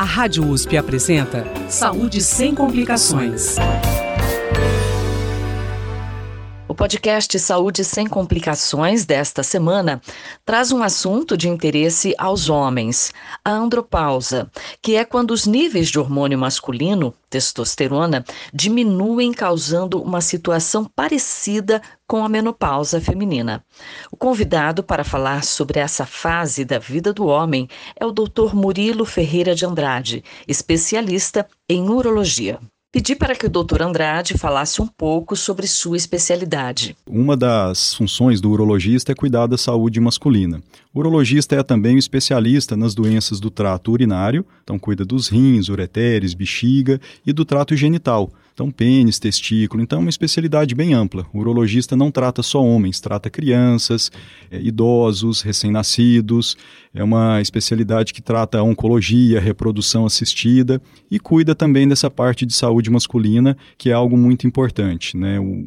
A Rádio USP apresenta Saúde sem complicações. Podcast Saúde Sem Complicações desta semana traz um assunto de interesse aos homens, a andropausa, que é quando os níveis de hormônio masculino, testosterona, diminuem, causando uma situação parecida com a menopausa feminina. O convidado para falar sobre essa fase da vida do homem é o Dr. Murilo Ferreira de Andrade, especialista em urologia. Pedi para que o doutor Andrade falasse um pouco sobre sua especialidade. Uma das funções do urologista é cuidar da saúde masculina. O urologista é também um especialista nas doenças do trato urinário, então cuida dos rins, ureteres, bexiga e do trato genital. Então, pênis, testículo. Então, é uma especialidade bem ampla. O urologista não trata só homens, trata crianças, é, idosos, recém-nascidos. É uma especialidade que trata oncologia, reprodução assistida e cuida também dessa parte de saúde masculina, que é algo muito importante. Né? o,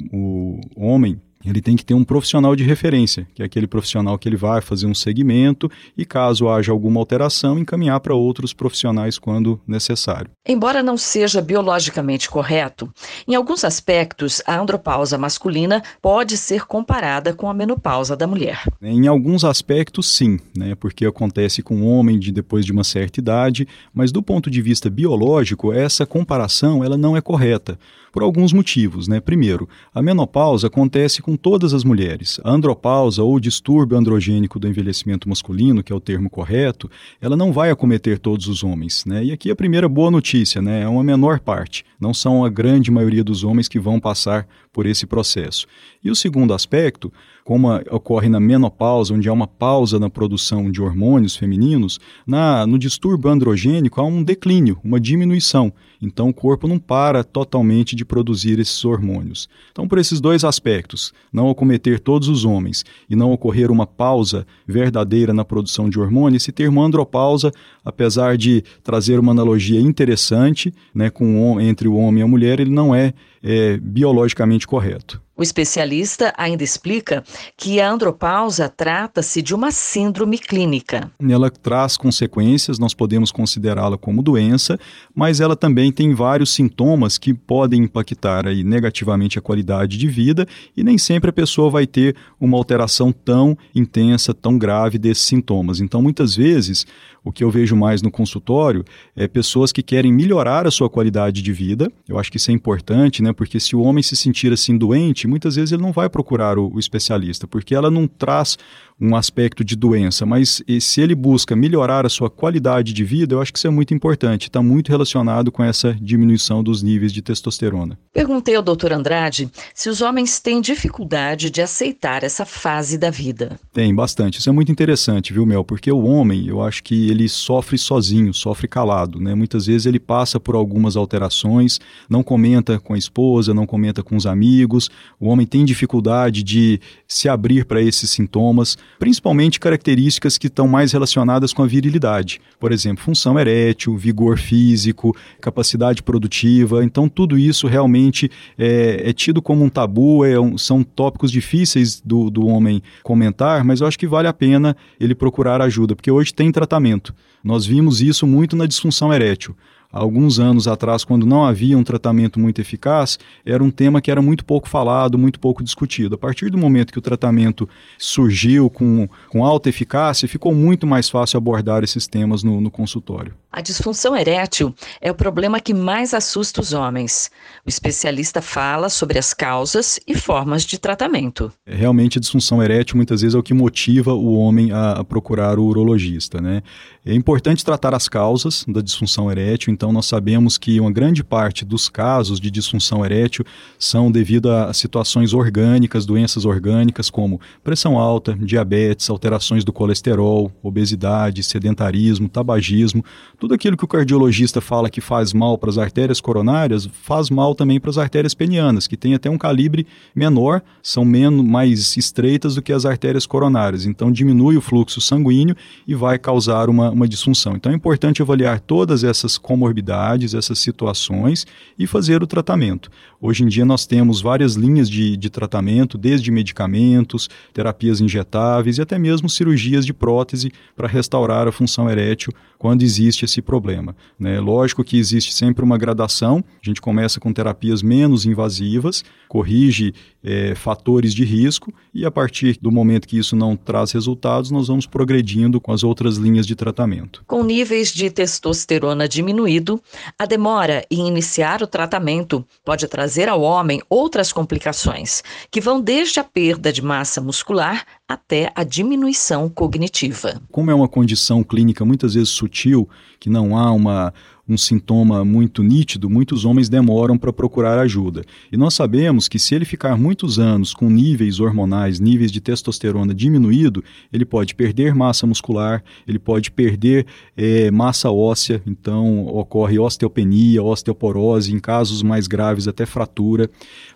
o homem ele tem que ter um profissional de referência, que é aquele profissional que ele vai fazer um segmento e, caso haja alguma alteração, encaminhar para outros profissionais quando necessário. Embora não seja biologicamente correto, em alguns aspectos a andropausa masculina pode ser comparada com a menopausa da mulher. Em alguns aspectos, sim, né, porque acontece com o homem de depois de uma certa idade, mas do ponto de vista biológico, essa comparação ela não é correta por alguns motivos. Né? Primeiro, a menopausa acontece com todas as mulheres. A andropausa ou distúrbio androgênico do envelhecimento masculino, que é o termo correto, ela não vai acometer todos os homens. Né? E aqui a primeira boa notícia, né? é uma menor parte. Não são a grande maioria dos homens que vão passar por esse processo. E o segundo aspecto, como ocorre na menopausa, onde há uma pausa na produção de hormônios femininos, na, no distúrbio androgênico há um declínio, uma diminuição. Então o corpo não para totalmente de produzir esses hormônios. Então, por esses dois aspectos, não acometer todos os homens e não ocorrer uma pausa verdadeira na produção de hormônios, esse termo andropausa, apesar de trazer uma analogia interessante né, com, entre o homem e a mulher, ele não é, é biologicamente correto. O especialista ainda explica que a andropausa trata-se de uma síndrome clínica. Ela traz consequências, nós podemos considerá-la como doença, mas ela também tem vários sintomas que podem impactar aí negativamente a qualidade de vida e nem sempre a pessoa vai ter uma alteração tão intensa, tão grave desses sintomas. Então, muitas vezes, o que eu vejo mais no consultório é pessoas que querem melhorar a sua qualidade de vida. Eu acho que isso é importante, né? Porque se o homem se sentir assim doente, muitas vezes ele não vai procurar o, o especialista, porque ela não traz um aspecto de doença, mas se ele busca melhorar a sua qualidade de vida, eu acho que isso é muito importante, está muito relacionado com essa diminuição dos níveis de testosterona. Perguntei ao doutor Andrade se os homens têm dificuldade de aceitar essa fase da vida. Tem, bastante. Isso é muito interessante, viu, Mel? Porque o homem, eu acho que ele sofre sozinho, sofre calado, né? Muitas vezes ele passa por algumas alterações, não comenta com a esposa, não comenta com os amigos, o homem tem dificuldade de se abrir para esses sintomas, principalmente características que estão mais relacionadas com a virilidade. Por exemplo, função erétil, vigor físico, capacidade produtiva. Então, tudo isso realmente é, é tido como um tabu, é um, são tópicos difíceis do, do homem comentar, mas eu acho que vale a pena ele procurar ajuda, porque hoje tem tratamento. Nós vimos isso muito na disfunção erétil alguns anos atrás, quando não havia um tratamento muito eficaz, era um tema que era muito pouco falado, muito pouco discutido. A partir do momento que o tratamento surgiu com, com alta eficácia, ficou muito mais fácil abordar esses temas no, no consultório. A disfunção erétil é o problema que mais assusta os homens. O especialista fala sobre as causas e formas de tratamento. É, realmente, a disfunção erétil muitas vezes é o que motiva o homem a, a procurar o urologista. Né? É importante tratar as causas da disfunção erétil, então nós sabemos que uma grande parte dos casos de disfunção erétil são devido a situações orgânicas, doenças orgânicas como pressão alta, diabetes, alterações do colesterol, obesidade, sedentarismo, tabagismo tudo aquilo que o cardiologista fala que faz mal para as artérias coronárias, faz mal também para as artérias penianas, que têm até um calibre menor, são menos mais estreitas do que as artérias coronárias. Então diminui o fluxo sanguíneo e vai causar uma, uma disfunção. Então é importante avaliar todas essas comorbidades, essas situações e fazer o tratamento. Hoje em dia nós temos várias linhas de, de tratamento, desde medicamentos, terapias injetáveis e até mesmo cirurgias de prótese para restaurar a função erétil quando existe esse problema. Né? Lógico que existe sempre uma gradação, a gente começa com terapias menos invasivas, corrige é, fatores de risco e a partir do momento que isso não traz resultados, nós vamos progredindo com as outras linhas de tratamento. Com níveis de testosterona diminuído, a demora em iniciar o tratamento pode trazer ao homem outras complicações, que vão desde a perda de massa muscular até a diminuição cognitiva. Como é uma condição clínica muitas vezes sutil, que não há uma um sintoma muito nítido, muitos homens demoram para procurar ajuda. E nós sabemos que se ele ficar muitos anos com níveis hormonais, níveis de testosterona diminuído, ele pode perder massa muscular, ele pode perder é, massa óssea, então ocorre osteopenia, osteoporose, em casos mais graves até fratura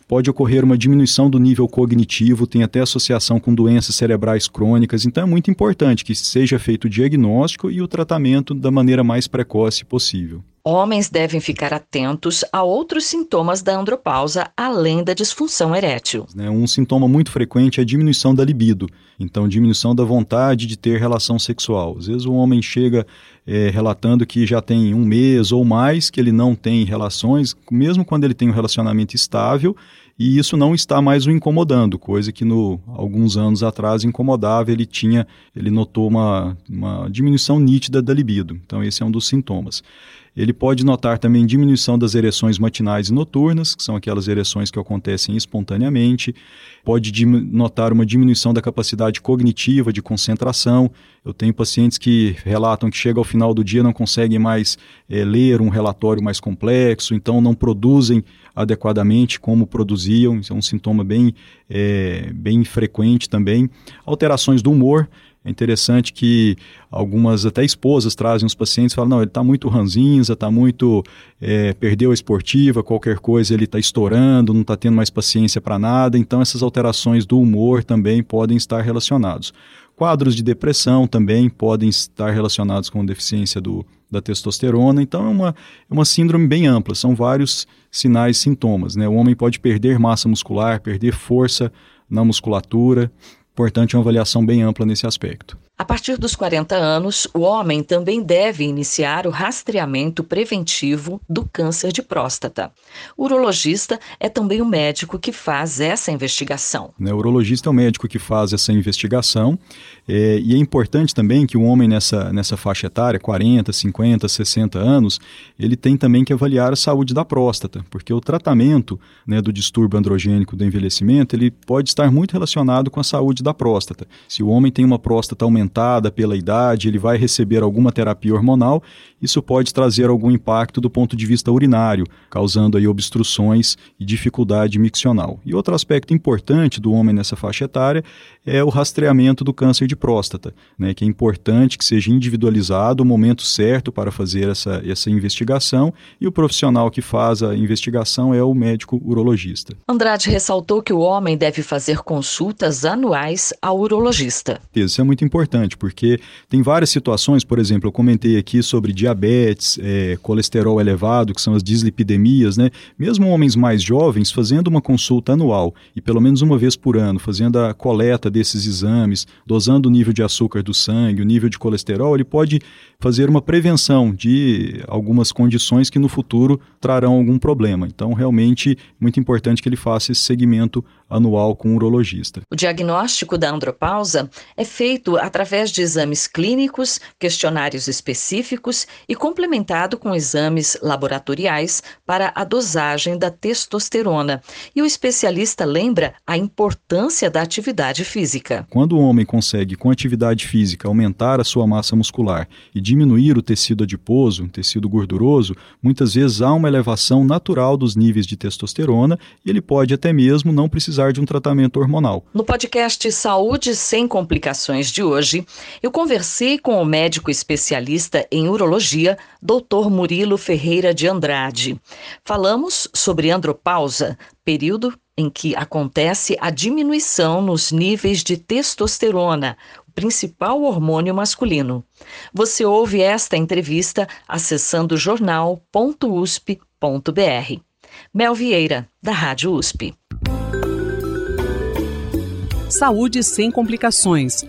pode ocorrer uma diminuição do nível cognitivo, tem até associação com doenças cerebrais crônicas, então é muito importante que seja feito o diagnóstico e o tratamento da maneira mais precoce possível. Homens devem ficar atentos a outros sintomas da andropausa além da disfunção erétil. Né, um sintoma muito frequente é a diminuição da libido, então diminuição da vontade de ter relação sexual. Às vezes o homem chega é, relatando que já tem um mês ou mais que ele não tem relações, mesmo quando ele tem um relacionamento estável, e isso não está mais o incomodando, coisa que no alguns anos atrás incomodava, ele tinha, ele notou uma, uma diminuição nítida da libido. Então esse é um dos sintomas. Ele pode notar também diminuição das ereções matinais e noturnas, que são aquelas ereções que acontecem espontaneamente. Pode notar uma diminuição da capacidade cognitiva, de concentração. Eu tenho pacientes que relatam que chega ao final do dia não conseguem mais é, ler um relatório mais complexo, então não produzem adequadamente como produziam. Isso é um sintoma bem, é, bem frequente também. Alterações do humor. É interessante que algumas até esposas trazem os pacientes e falam, não, ele está muito ranzinza, está muito, é, perdeu a esportiva, qualquer coisa ele está estourando, não está tendo mais paciência para nada, então essas alterações do humor também podem estar relacionados. Quadros de depressão também podem estar relacionados com deficiência do, da testosterona, então é uma, é uma síndrome bem ampla, são vários sinais, sintomas. Né? O homem pode perder massa muscular, perder força na musculatura, Portanto, é uma avaliação bem ampla nesse aspecto. A partir dos 40 anos, o homem também deve iniciar o rastreamento preventivo do câncer de próstata. O urologista é também o médico que faz essa investigação. Né, o urologista é o médico que faz essa investigação é, e é importante também que o homem nessa, nessa faixa etária, 40, 50, 60 anos, ele tem também que avaliar a saúde da próstata, porque o tratamento né, do distúrbio androgênico do envelhecimento ele pode estar muito relacionado com a saúde da próstata. Se o homem tem uma próstata aumentada, aumentada pela idade, ele vai receber alguma terapia hormonal, isso pode trazer algum impacto do ponto de vista urinário, causando aí obstruções e dificuldade miccional. E outro aspecto importante do homem nessa faixa etária é o rastreamento do câncer de próstata, né, que é importante que seja individualizado o momento certo para fazer essa, essa investigação e o profissional que faz a investigação é o médico urologista. Andrade ressaltou que o homem deve fazer consultas anuais ao urologista. Isso é muito importante importante, porque tem várias situações, por exemplo, eu comentei aqui sobre diabetes, é, colesterol elevado, que são as dislipidemias, né? Mesmo homens mais jovens fazendo uma consulta anual e pelo menos uma vez por ano, fazendo a coleta desses exames, dosando o nível de açúcar do sangue, o nível de colesterol, ele pode fazer uma prevenção de algumas condições que no futuro trarão algum problema. Então, realmente, muito importante que ele faça esse segmento anual com o urologista. O diagnóstico da andropausa é feito através de exames clínicos, questionários específicos e complementado com exames laboratoriais para a dosagem da testosterona. E o especialista lembra a importância da atividade física. Quando o homem consegue, com atividade física, aumentar a sua massa muscular e diminuir o tecido adiposo, o tecido gorduroso, muitas vezes há uma elevação natural dos níveis de testosterona e ele pode até mesmo não precisar de um tratamento hormonal. No podcast Saúde sem Complicações de hoje, eu conversei com o médico especialista em urologia, Dr. Murilo Ferreira de Andrade. Falamos sobre andropausa, período em que acontece a diminuição nos níveis de testosterona, principal hormônio masculino. Você ouve esta entrevista acessando jornal.usp.br. Mel Vieira, da Rádio USP. Saúde sem complicações